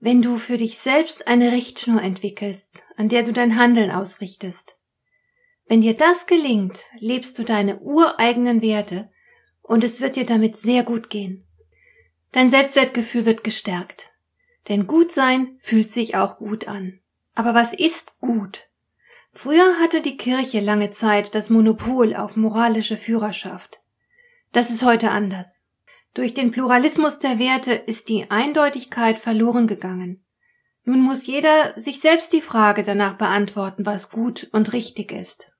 wenn du für dich selbst eine Richtschnur entwickelst, an der du dein Handeln ausrichtest. Wenn dir das gelingt, lebst du deine ureigenen Werte und es wird dir damit sehr gut gehen. Dein Selbstwertgefühl wird gestärkt. Denn gut sein fühlt sich auch gut an. Aber was ist gut? Früher hatte die Kirche lange Zeit das Monopol auf moralische Führerschaft. Das ist heute anders. Durch den Pluralismus der Werte ist die Eindeutigkeit verloren gegangen. Nun muss jeder sich selbst die Frage danach beantworten, was gut und richtig ist.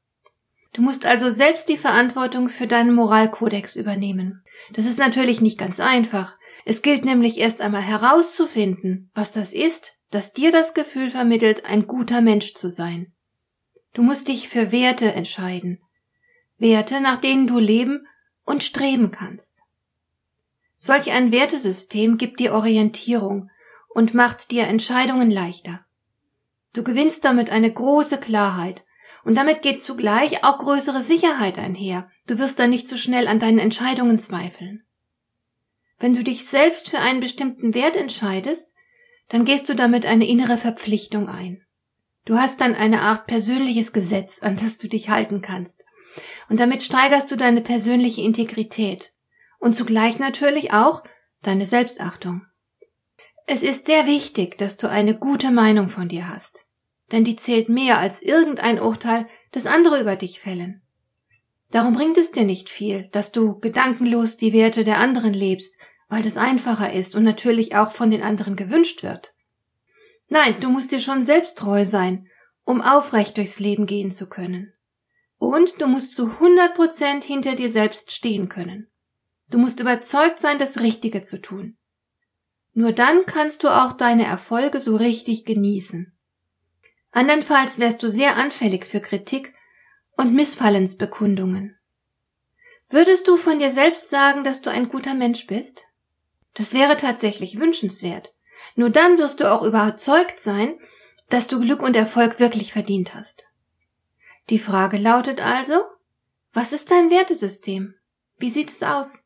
Du musst also selbst die Verantwortung für deinen Moralkodex übernehmen. Das ist natürlich nicht ganz einfach. Es gilt nämlich erst einmal herauszufinden, was das ist, das dir das Gefühl vermittelt, ein guter Mensch zu sein. Du musst dich für Werte entscheiden. Werte, nach denen du leben und streben kannst. Solch ein Wertesystem gibt dir Orientierung und macht dir Entscheidungen leichter. Du gewinnst damit eine große Klarheit und damit geht zugleich auch größere Sicherheit einher. Du wirst dann nicht so schnell an deinen Entscheidungen zweifeln. Wenn du dich selbst für einen bestimmten Wert entscheidest, dann gehst du damit eine innere Verpflichtung ein. Du hast dann eine Art persönliches Gesetz, an das du dich halten kannst. Und damit steigerst du deine persönliche Integrität und zugleich natürlich auch deine Selbstachtung. Es ist sehr wichtig, dass du eine gute Meinung von dir hast, denn die zählt mehr als irgendein Urteil, das andere über dich fällen. Darum bringt es dir nicht viel, dass du gedankenlos die Werte der anderen lebst, weil das einfacher ist und natürlich auch von den anderen gewünscht wird. Nein, du musst dir schon selbst treu sein, um aufrecht durchs Leben gehen zu können. Und du musst zu 100 Prozent hinter dir selbst stehen können. Du musst überzeugt sein, das Richtige zu tun. Nur dann kannst du auch deine Erfolge so richtig genießen. Andernfalls wärst du sehr anfällig für Kritik und Missfallensbekundungen. Würdest du von dir selbst sagen, dass du ein guter Mensch bist? Das wäre tatsächlich wünschenswert. Nur dann wirst du auch überzeugt sein, dass du Glück und Erfolg wirklich verdient hast. Die Frage lautet also, was ist dein Wertesystem? Wie sieht es aus?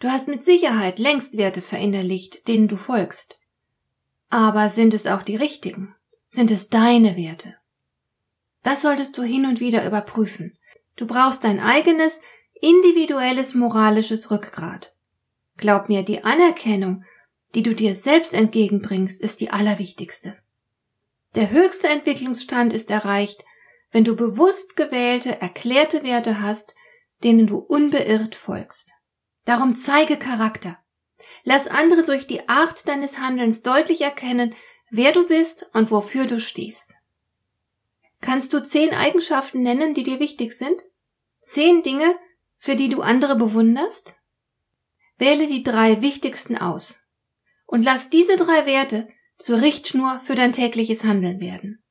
Du hast mit Sicherheit längst Werte verinnerlicht, denen du folgst. Aber sind es auch die richtigen? Sind es deine Werte? Das solltest du hin und wieder überprüfen. Du brauchst dein eigenes, individuelles moralisches Rückgrat. Glaub mir, die Anerkennung, die du dir selbst entgegenbringst, ist die allerwichtigste. Der höchste Entwicklungsstand ist erreicht, wenn du bewusst gewählte, erklärte Werte hast, denen du unbeirrt folgst. Darum zeige Charakter. Lass andere durch die Art deines Handelns deutlich erkennen, wer du bist und wofür du stehst. Kannst du zehn Eigenschaften nennen, die dir wichtig sind? Zehn Dinge, für die du andere bewunderst? Wähle die drei wichtigsten aus und lass diese drei Werte zur Richtschnur für dein tägliches Handeln werden.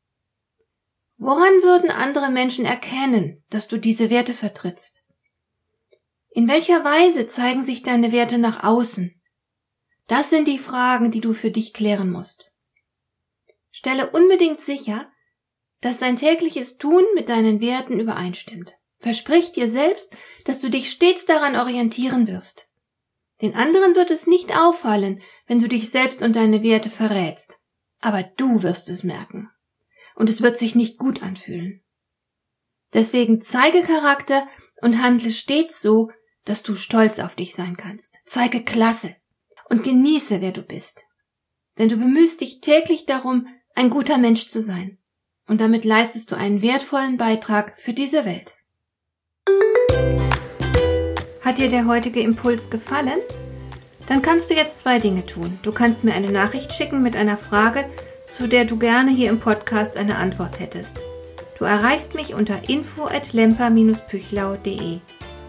Woran würden andere Menschen erkennen, dass du diese Werte vertrittst? In welcher Weise zeigen sich deine Werte nach außen? Das sind die Fragen, die du für dich klären musst. Stelle unbedingt sicher, dass dein tägliches Tun mit deinen Werten übereinstimmt. Versprich dir selbst, dass du dich stets daran orientieren wirst. Den anderen wird es nicht auffallen, wenn du dich selbst und deine Werte verrätst. Aber du wirst es merken. Und es wird sich nicht gut anfühlen. Deswegen zeige Charakter und handle stets so, dass du stolz auf dich sein kannst. Zeige Klasse und genieße, wer du bist. Denn du bemühst dich täglich darum, ein guter Mensch zu sein. Und damit leistest du einen wertvollen Beitrag für diese Welt. Hat dir der heutige Impuls gefallen? Dann kannst du jetzt zwei Dinge tun. Du kannst mir eine Nachricht schicken mit einer Frage, zu der du gerne hier im Podcast eine Antwort hättest. Du erreichst mich unter info at lemper-püchlau.de.